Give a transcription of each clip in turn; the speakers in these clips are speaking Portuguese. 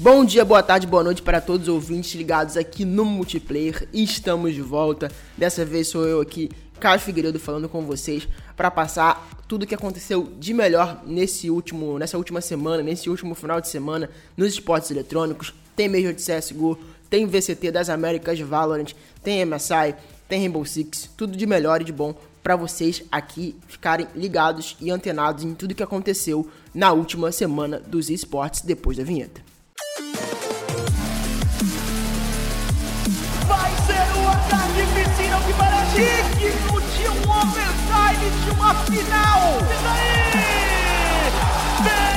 Bom dia, boa tarde, boa noite para todos os ouvintes ligados aqui no Multiplayer. Estamos de volta. Dessa vez sou eu aqui, Carlos Figueiredo, falando com vocês para passar tudo o que aconteceu de melhor nesse último, nessa última semana, nesse último final de semana nos esportes eletrônicos. Tem Major de CSGO, tem VCT das Américas Valorant, tem MSI, tem Rainbow Six, tudo de melhor e de bom para vocês aqui ficarem ligados e antenados em tudo que aconteceu na última semana dos esportes depois da vinheta. Digno de um overtime de uma final. E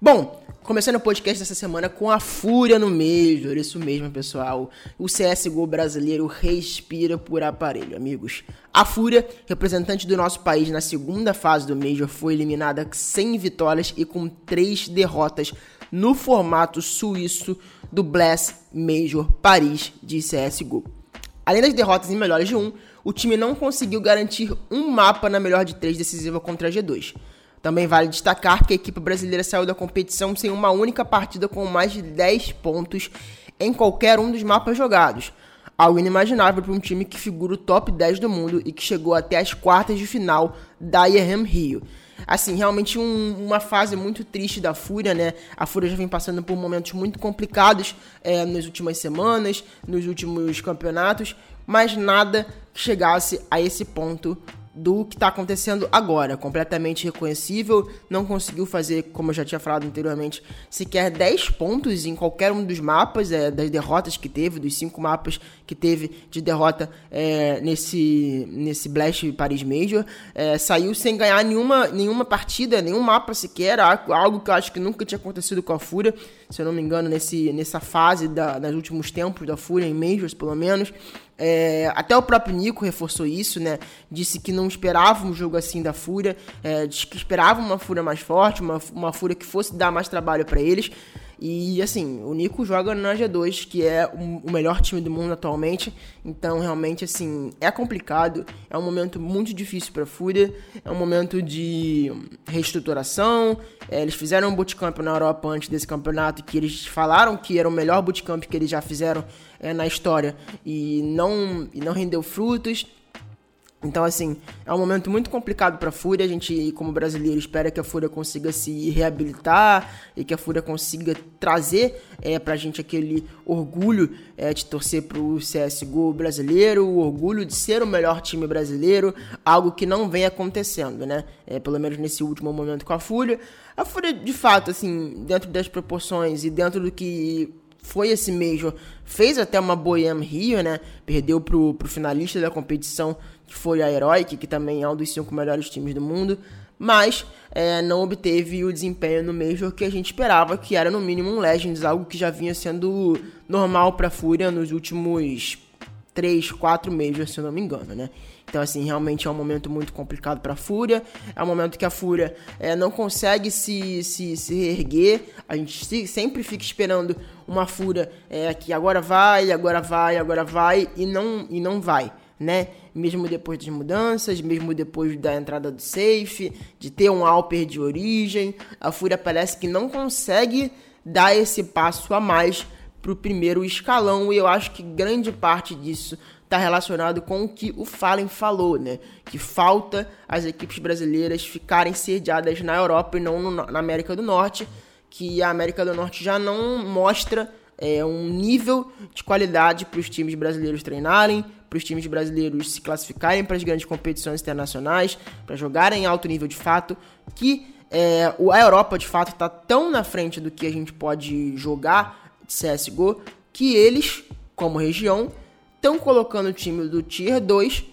Bom, Começando o podcast dessa semana com a Fúria no Major, isso mesmo, pessoal. O CSGO brasileiro respira por aparelho, amigos. A Fúria, representante do nosso país na segunda fase do Major, foi eliminada sem vitórias e com três derrotas no formato suíço do Blast Major Paris de CSGO. Além das derrotas em melhores de um, o time não conseguiu garantir um mapa na melhor de três decisiva contra a G2. Também vale destacar que a equipe brasileira saiu da competição sem uma única partida com mais de 10 pontos em qualquer um dos mapas jogados. Algo inimaginável para um time que figura o top 10 do mundo e que chegou até as quartas de final da IEM Rio. Assim, realmente um, uma fase muito triste da Fúria, né? A Fúria já vem passando por momentos muito complicados é, nas últimas semanas, nos últimos campeonatos, mas nada que chegasse a esse ponto do que está acontecendo agora, completamente reconhecível, não conseguiu fazer, como eu já tinha falado anteriormente, sequer 10 pontos em qualquer um dos mapas, é, das derrotas que teve, dos cinco mapas que teve de derrota é, nesse, nesse Blast Paris Major, é, saiu sem ganhar nenhuma, nenhuma partida, nenhum mapa sequer, algo que eu acho que nunca tinha acontecido com a Fúria, se eu não me engano, nesse, nessa fase da, nos últimos tempos da Fúria, em Majors pelo menos, é, até o próprio Nico reforçou isso, né? Disse que não esperava um jogo assim da Fúria, é, disse que esperava uma Fúria mais forte, uma, uma Fúria que fosse dar mais trabalho para eles. E assim, o Nico joga na G2, que é o melhor time do mundo atualmente. Então, realmente, assim, é complicado. É um momento muito difícil para a Fúria. É um momento de reestruturação. É, eles fizeram um bootcamp na Europa antes desse campeonato, que eles falaram que era o melhor bootcamp que eles já fizeram é, na história e não, e não rendeu frutos. Então, assim, é um momento muito complicado para a Fúria. A gente, como brasileiro, espera que a Fúria consiga se reabilitar e que a Fúria consiga trazer é, para a gente aquele orgulho é, de torcer para o CSGO brasileiro, o orgulho de ser o melhor time brasileiro, algo que não vem acontecendo, né? É, pelo menos nesse último momento com a Fúria. A Fúria, de fato, assim, dentro das proporções e dentro do que foi esse Major, fez até uma Boiam Rio, né? Perdeu pro, pro finalista da competição, que foi a Heroic, que também é um dos cinco melhores times do mundo, mas é, não obteve o desempenho no Major que a gente esperava, que era no mínimo um Legends, algo que já vinha sendo normal pra Fúria nos últimos 3, 4 Majors, se eu não me engano, né? Então, assim, realmente é um momento muito complicado para a Fúria. É um momento que a Fúria é, não consegue se, se, se reerguer. A gente se, sempre fica esperando uma Fúria é, que agora vai, agora vai, agora vai e não, e não vai. Né? Mesmo depois das mudanças, mesmo depois da entrada do safe, de ter um Alper de origem, a Fúria parece que não consegue dar esse passo a mais para o primeiro escalão e eu acho que grande parte disso está relacionado com o que o Fallen falou, né? Que falta as equipes brasileiras ficarem sediadas na Europa e não no, na América do Norte, que a América do Norte já não mostra é, um nível de qualidade para os times brasileiros treinarem, para os times brasileiros se classificarem para as grandes competições internacionais, para jogarem em alto nível de fato, que é, a Europa de fato está tão na frente do que a gente pode jogar de CSGO que eles, como região, estão colocando o time do Tier 2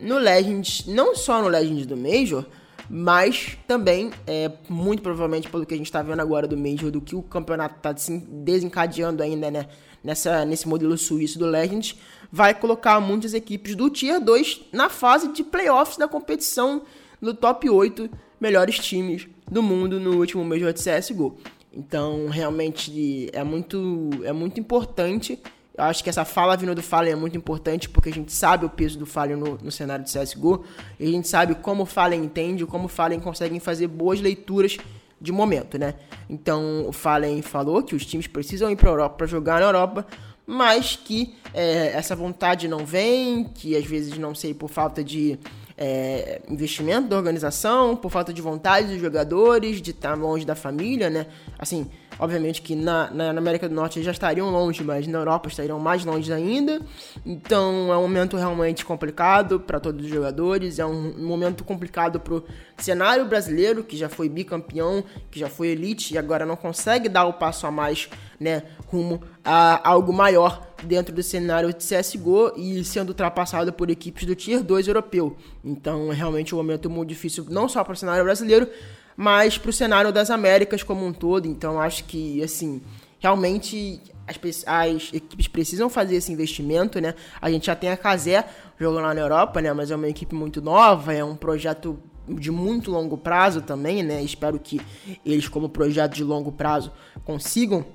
no Legends, não só no Legends do Major, mas também, é, muito provavelmente pelo que a gente está vendo agora do Major, do que o campeonato está desencadeando ainda, né, nessa, nesse modelo suíço do Legends, vai colocar muitas equipes do Tier 2 na fase de playoffs da competição no top 8 melhores times do mundo no último Major de CSGO. Então, realmente é muito, é muito importante Eu acho que essa fala vindo do Fallen é muito importante porque a gente sabe o peso do Fallen no, no cenário de CSGO e a gente sabe como o Fallen entende, como o Fallen consegue fazer boas leituras de momento, né? Então o Fallen falou que os times precisam ir para a Europa para jogar na Europa, mas que é, essa vontade não vem, que às vezes não sei por falta de é, investimento da organização, por falta de vontade dos jogadores, de estar longe da família, né? Assim, Obviamente que na, na, América do Norte já estariam longe, mas na Europa estariam mais longe ainda. Então é um momento realmente complicado para todos os jogadores. É um, um momento complicado para o cenário brasileiro, que já foi bicampeão, que já foi elite e agora não consegue dar o passo a mais né, rumo a algo maior dentro do cenário de CSGO e sendo ultrapassado por equipes do Tier 2 europeu. Então é realmente um momento muito difícil, não só para o cenário brasileiro, mas para o cenário das Américas como um todo. Então acho que, assim, realmente as, as, equipes precisam fazer esse investimento, né? A gente já tem a Casé jogando lá na Europa, né? Mas é uma equipe muito nova, é um projeto de muito longo prazo também, né? Espero que eles, como projeto de longo prazo, consigam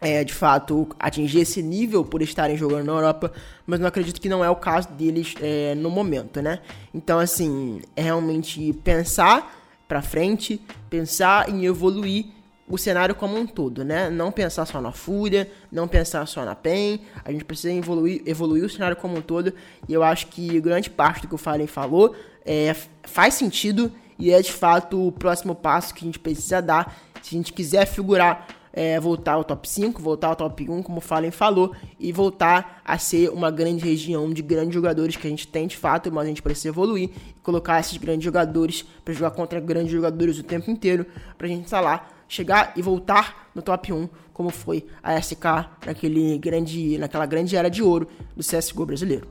é, de fato atingir esse nível por estarem jogando na Europa, mas não acredito que não é o caso deles é, no momento, né? Então, assim, é realmente pensar para frente, pensar em evoluir o cenário como um todo, né? Não pensar só na Fúria, não pensar só na PEN, a gente precisa evoluir, evoluir o cenário como um todo, e eu acho que grande parte do que o Fallen falou é, faz sentido e é de fato o próximo passo que a gente precisa dar se a gente quiser figurar é, voltar ao top 5, voltar ao top 1, como o Fallen falou, e voltar a ser uma grande região de grandes jogadores que a gente tem de fato, mas a gente precisa evoluir colocar esses grandes jogadores para jogar contra grandes jogadores o tempo inteiro, para a gente, sei lá, chegar e voltar no top 1, como foi a SK naquele grande, naquela grande era de ouro do CSGO brasileiro.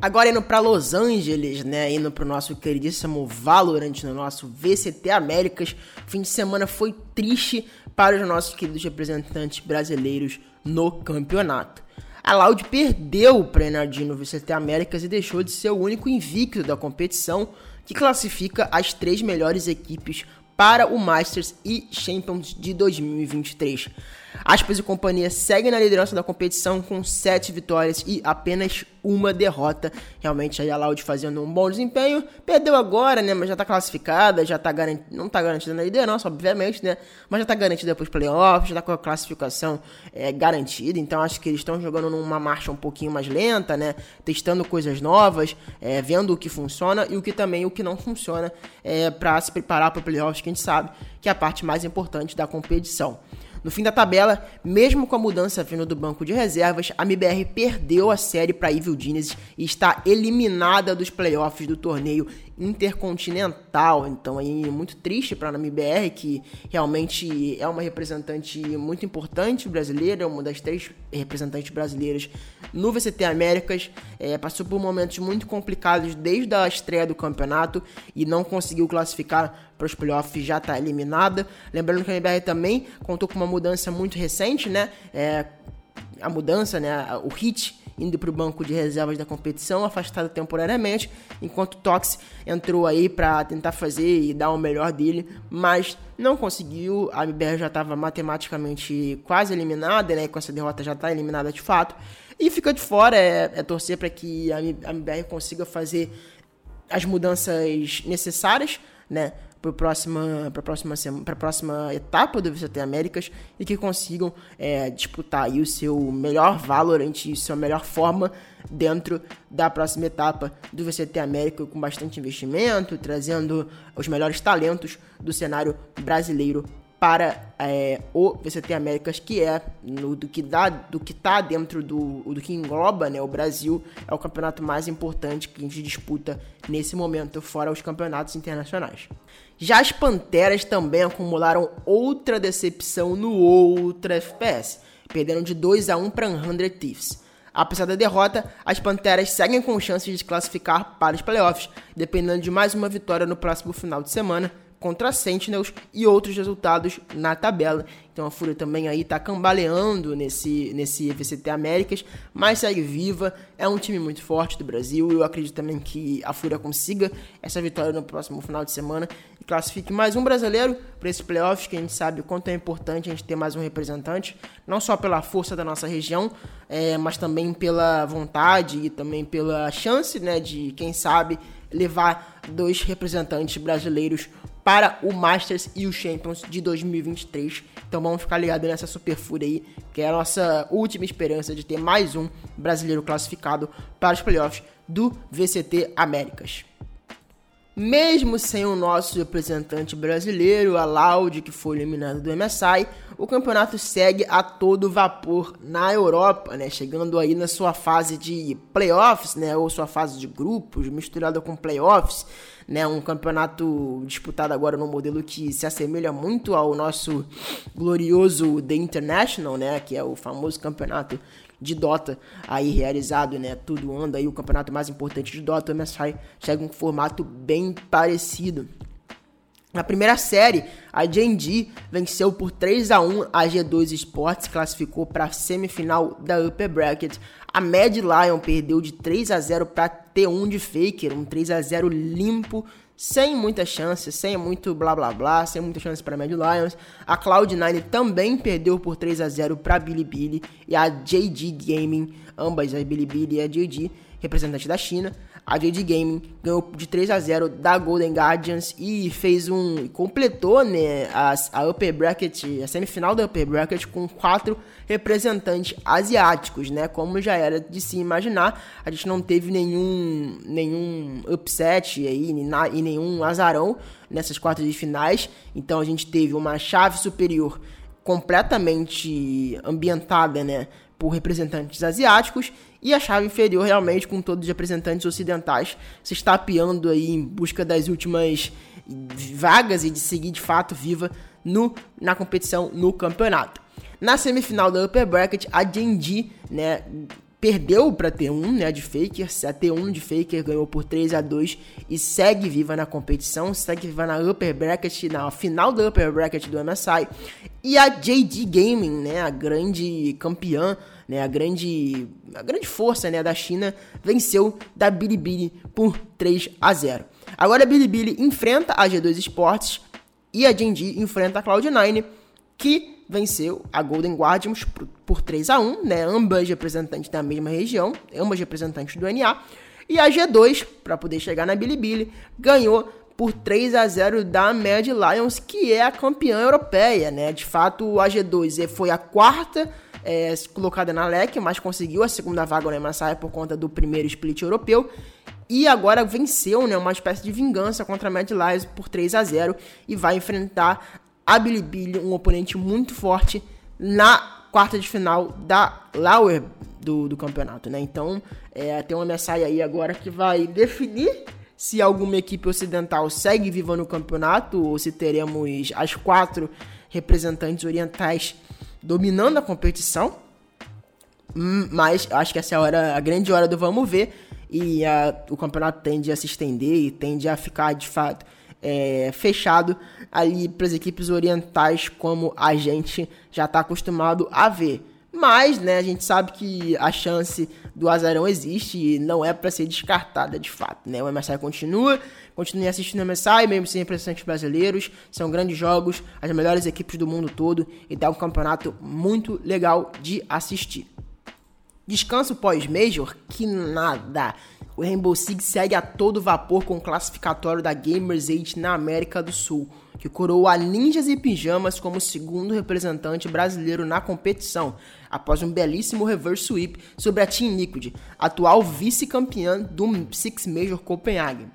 Agora indo para Los Angeles, né? Indo pro nosso queridíssimo Valorant, no nosso VCT Américas. Fim de semana foi triste para os nossos queridos representantes brasileiros no campeonato. A Loud perdeu para Enardinho no VCT Américas e deixou de ser o único invicto da competição que classifica as três melhores equipes para o Masters e Champions de 2023. Aspas e companhia seguem na liderança da competição com 7 vitórias e apenas uma derrota. Realmente a Loud fazendo um bom desempenho. Perdeu agora, né? Mas já tá classificada, já tá garantida. Não tá garantida na liderança, obviamente, né? Mas já tá garantida depois playoffs, já tá com a classificação é, garantida. Então acho que eles estão jogando numa marcha um pouquinho mais lenta, né? Testando coisas novas, é, vendo o que funciona e o que também o que não funciona é, para se preparar para playoffs, que a gente sabe que é a parte mais importante da competição. No fim da tabela, mesmo com a mudança vindo do banco de reservas, a MBR perdeu a série para Evil Genius e está eliminada dos playoffs do torneio intercontinental. Então aí muito triste para a MBR, que realmente é uma representante muito importante brasileira, uma das três representantes brasileiras no VCT Américas. É, passou por momentos muito complicados desde a estreia do campeonato e não conseguiu classificar para os playoffs, já está eliminada. Lembrando que a MBR também contou com uma mudança muito recente, né? É, a mudança, né? O hit indo para o banco de reservas da competição, afastado temporariamente, enquanto Tox entrou aí para tentar fazer e dar o melhor dele, mas não conseguiu. A MBR já estava matematicamente quase eliminada, né? Com essa derrota já está eliminada de fato. E fica de fora, é, é torcer para que a MBR consiga fazer as mudanças necessárias, né? Para a próxima, próxima, próxima etapa do VCT Américas e que consigam é, disputar o seu melhor Valorant e sua melhor forma dentro da próxima etapa do VCT América com bastante investimento, trazendo os melhores talentos do cenário brasileiro para é, o VCT Américas, que é no, do que dá, do que tá dentro do, do que engloba, né, o Brasil é o campeonato mais importante que a gente disputa nesse momento, fora os campeonatos internacionais. Já as Panteras também acumularam outra decepção no outro FPS, perdendo de 2 a 1 para 100 Thieves. Apesar da derrota, as Panteras seguem com chances de classificar para os playoffs, dependendo de mais uma vitória no próximo final de semana, contra Sentinels e outros resultados na tabela. Então a Fúria também aí tá cambaleando nesse, nesse VCT Américas, mas segue viva, é um time muito forte do Brasil. Eu acredito também que a Fúria consiga essa vitória no próximo final de semana e classifique mais um brasileiro para esse playoff, que a gente sabe o quanto é importante a gente ter mais um representante, não só pela força da nossa região, é, mas também pela vontade e também pela chance né, de, quem sabe, levar dois representantes brasileiros para o Masters e o Champions de 2023. Então vamos ficar ligados nessa Super Fúria aí, que é a nossa última esperança de ter mais um brasileiro classificado para os playoffs do VCT Américas. Mesmo sem o nosso representante brasileiro, a Laude, que foi eliminado do MSI, o campeonato segue a todo vapor na Europa, né? Chegando aí na sua fase de playoffs, né? Ou sua fase de grupos, misturada com playoffs né? Um campeonato disputado agora no modelo que se assemelha muito ao nosso glorioso The International, né? Que é o famoso campeonato de Dota aí realizado, né? Tudo anda aí, o campeonato mais importante de Dota, o MSI chega um formato bem parecido. Na primeira série, a G&G venceu por 3 a 1 a G2 Sports, classificou para a semifinal da Upper Bracket. A Mad Lion perdeu de 3 a 0 para T1 de Faker, um 3 a 0 limpo, sem muita chance, sem muito blá blá blá, sem muita chance para Mad Lions. A Cloud9 também perdeu por 3 a 0 para Bilibili e a JD Gaming, ambas a Bilibili e a JD, representante da China, a JD Gaming ganhou de 3 a 0 da Golden Guardians e fez um completou né a, a upper bracket, a semifinal da upper bracket com quatro representantes asiáticos, né? Como já era de se imaginar, a gente não teve nenhum nenhum upset aí e nenhum azarão nessas quartas de finais. Então a gente teve uma chave superior completamente ambientada, né, por representantes asiáticos e a chave inferior realmente com todos os representantes ocidentais se estapeando aí em busca das últimas vagas e de seguir de fato viva no, na competição no campeonato. Na semifinal da Upper Bracket, a Genji, né, perdeu para T1, né, de Faker, a T1 de Faker ganhou por 3 a 2 e segue viva na competição, segue viva na Upper Bracket, na final da Upper Bracket do MSI. E a JD Gaming, né, a grande campeã né, a grande a grande força, né, da China venceu da Bilibili por 3 a 0. Agora a Bilibili enfrenta a G2 Sports e a Genji enfrenta a Cloud9, que venceu a Golden Guardians por, por 3 a 1, né, ambas representantes da mesma região, ambas representantes do NA. E a G2, para poder chegar na Bilibili, ganhou por 3 a 0 da Mad Lions, que é a campeã europeia, né? De fato, a G2 foi a quarta é, colocada na LEC, mas conseguiu a segunda vaga no MSI por conta do primeiro split europeu. E agora venceu né, uma espécie de vingança contra a Mad Lions por 3 a 0 e vai enfrentar a Bilibili, um oponente muito forte, na quarta de final da Lauer do, do campeonato. Né? Então é, tem uma MSI aí agora que vai definir se alguma equipe ocidental segue viva no campeonato ou se teremos as quatro representantes orientais dominando a competição. Hum, mas acho que essa é a, hora, a grande hora do vamos ver. E a, o campeonato tende a se estender e tende a ficar de fato é, fechado ali para as equipes orientais, como a gente já está acostumado a ver. Mas, né, a gente sabe que a chance do azarão existe e não é para ser descartada de fato, né? O MSI continua, continue assistindo o MSI, mesmo sem representantes brasileiros, são grandes jogos, as melhores equipes do mundo todo e dá um campeonato muito legal de assistir. Descanso pós-Major? Que nada! O Rainbow Six segue a todo vapor com o classificatório da Gamers 8 na América do Sul que coroou a Ninjas e Pijamas como segundo representante brasileiro na competição, após um belíssimo reverse sweep sobre a Team Liquid, atual vice-campeã do Six Major Copenhagen.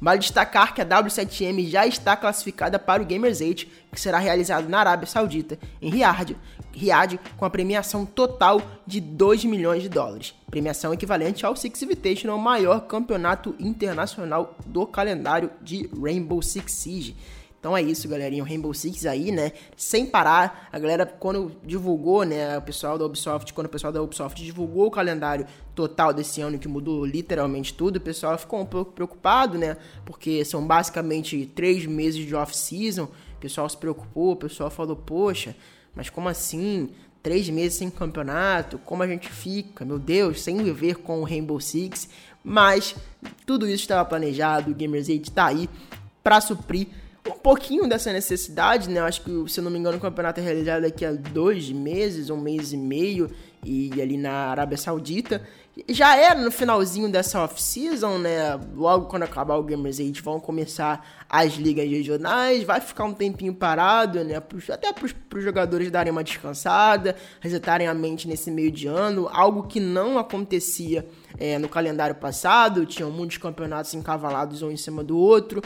Vale destacar que a W7M já está classificada para o Gamers 8, que será realizado na Arábia Saudita, em Riyadh, Riyadh com a premiação total de 2 milhões de dólares. Premiação equivalente ao Six Invitational, maior campeonato internacional do calendário de Rainbow Six Siege. Então é isso, galerinha. O Rainbow Six aí, né? Sem parar. A galera, quando divulgou, né? O pessoal da Ubisoft, quando o pessoal da Ubisoft divulgou o calendário total desse ano, que mudou literalmente tudo, o pessoal ficou um pouco preocupado, né? Porque são basicamente três meses de off-season. O pessoal se preocupou, o pessoal falou, poxa, mas como assim? Três meses sem campeonato, como a gente fica? Meu Deus, sem viver com o Rainbow Six. Mas tudo isso estava planejado, o Gamers 8 está aí para suprir um pouquinho dessa necessidade, né? Eu acho que, se eu não me engano, o campeonato é realizado daqui a dois meses, um mês e meio, e ali na Arábia Saudita. Já era no finalzinho dessa off-season, né? Logo quando acabar o Gamers 8 vão começar as ligas regionais, vai ficar um tempinho parado, né? Até para os jogadores darem uma descansada, resetarem a mente nesse meio de ano, algo que não acontecia é, no calendário passado, tinham muitos campeonatos encavalados um em cima do outro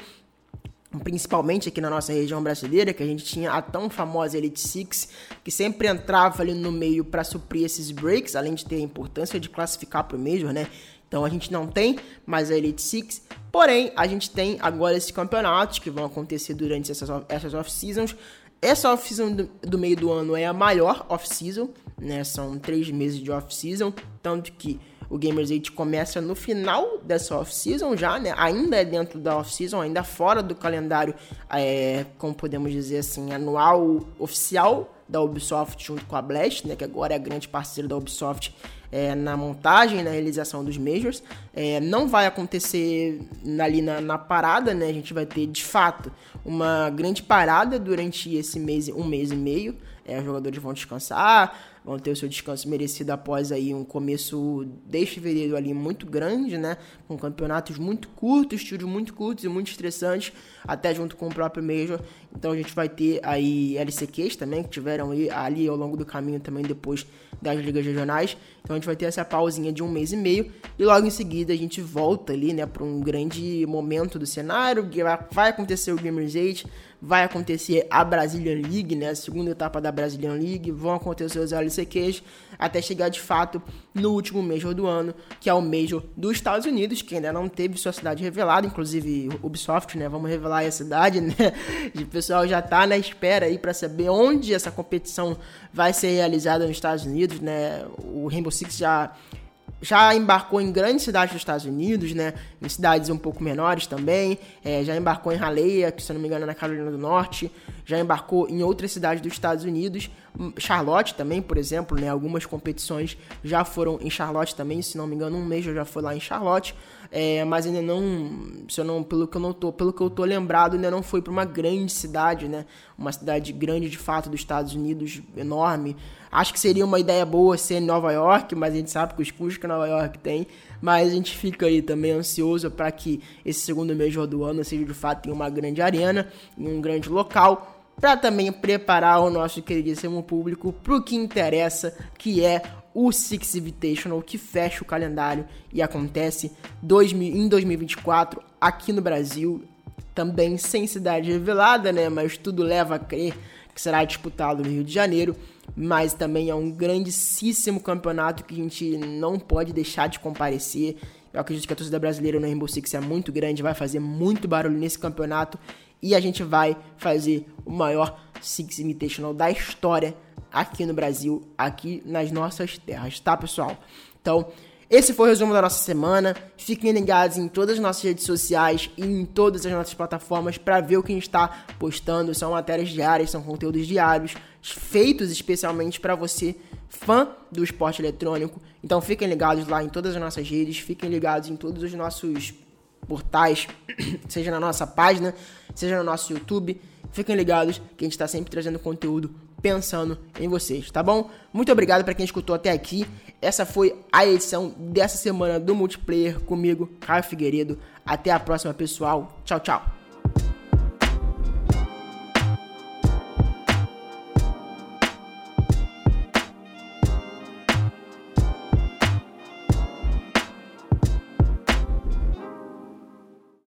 principalmente aqui na nossa região brasileira, que a gente tinha a tão famosa Elite Six, que sempre entrava ali no meio para suprir esses breaks, além de ter a importância de classificar para o Major, né? Então a gente não tem mais a Elite Six, porém a gente tem agora esses campeonatos que vão acontecer durante essas, essas off-seasons. Essa off-season do, do, meio do ano é a maior off-season, né? São três meses de off-season, tanto que o Gamers 8 começa no final dessa off-season já, né? Ainda é dentro da off-season, ainda fora do calendário, é, como podemos dizer assim, anual oficial da Ubisoft junto com a Blast, né? Que agora é a grande parceira da Ubisoft é, na montagem, na realização dos Majors. É, não vai acontecer ali na, na, parada, né? A gente vai ter, de fato, uma grande parada durante esse mês, um mês e meio. É, os jogadores vão descansar, vão ter o seu descanso merecido após aí um começo desde fevereiro ali muito grande, né? Com campeonatos muito curtos, tiros muito curtos e muito estressantes, até junto com o próprio Major. Então a gente vai ter aí LCQs também, que tiveram aí, ali ao longo do caminho também depois das ligas regionais. Então a gente vai ter essa pausinha de um mês e meio e logo em seguida a gente volta ali, né, para um grande momento do cenário, que vai acontecer o Gamers 8, vai acontecer a Brazilian League, né, a segunda etapa da Brazilian League, vão acontecer os LCQs até chegar de fato no último Major do ano, que é o Major dos Estados Unidos, que ainda não teve sua cidade revelada, inclusive Ubisoft, né, vamos revelar a cidade, né, o pessoal já tá na espera aí para saber onde essa competição vai ser realizada nos Estados Unidos, né, o Rainbow Six já já embarcou em grandes cidades dos Estados Unidos, né? Em cidades um pouco menores também. É, já embarcou em Raleigh, que se não me engano é na Carolina do Norte. Já embarcou em outras cidades dos Estados Unidos. Hum, Charlotte também, por exemplo, né? Algumas competições já foram em Charlotte também. Se não me engano, um mês eu já fui lá em Charlotte. É, mas ainda não, se eu não, pelo que eu não tô, pelo que eu tô lembrado, ainda não foi para uma grande cidade, né? Uma cidade grande de fato dos Estados Unidos, enorme. Acho que seria uma ideia boa ser em Nova York, mas a gente sabe que os custos que Nova York tem. Mas a gente fica aí também ansioso para que esse segundo mês do ano seja de fato em uma grande arena, em um grande local para também preparar o nosso queridíssimo público para o que interessa, que é o Six Invitational, que fecha o calendário e acontece em 2024 aqui no Brasil, também sem cidade revelada, né? Mas tudo leva a crer que será disputado no Rio de Janeiro. Mas também é um grandíssimo campeonato que a gente não pode deixar de comparecer. Eu acredito que a torcida brasileira no Rainbow Six é muito grande, vai fazer muito barulho nesse campeonato e a gente vai fazer o maior Six Invitational da história aqui no Brasil, aqui nas nossas terras, tá, pessoal? Então, esse foi o resumo da nossa semana. Fiquem ligados em todas as nossas redes sociais e em todas as nossas plataformas para ver o que a gente está postando. São matérias diárias, são conteúdos diários, feitos especialmente para você, fã do esporte eletrônico. Então fiquem ligados lá em todas as nossas redes, fiquem ligados em todos os nossos portais, seja na nossa página, seja no nosso YouTube. Fiquem ligados que a gente está sempre trazendo conteúdo pensando em vocês, tá bom? Muito obrigado para quem escutou até aqui. Essa foi a edição dessa semana do multiplayer comigo, Caio Figueiredo. Até a próxima, pessoal. Tchau, tchau.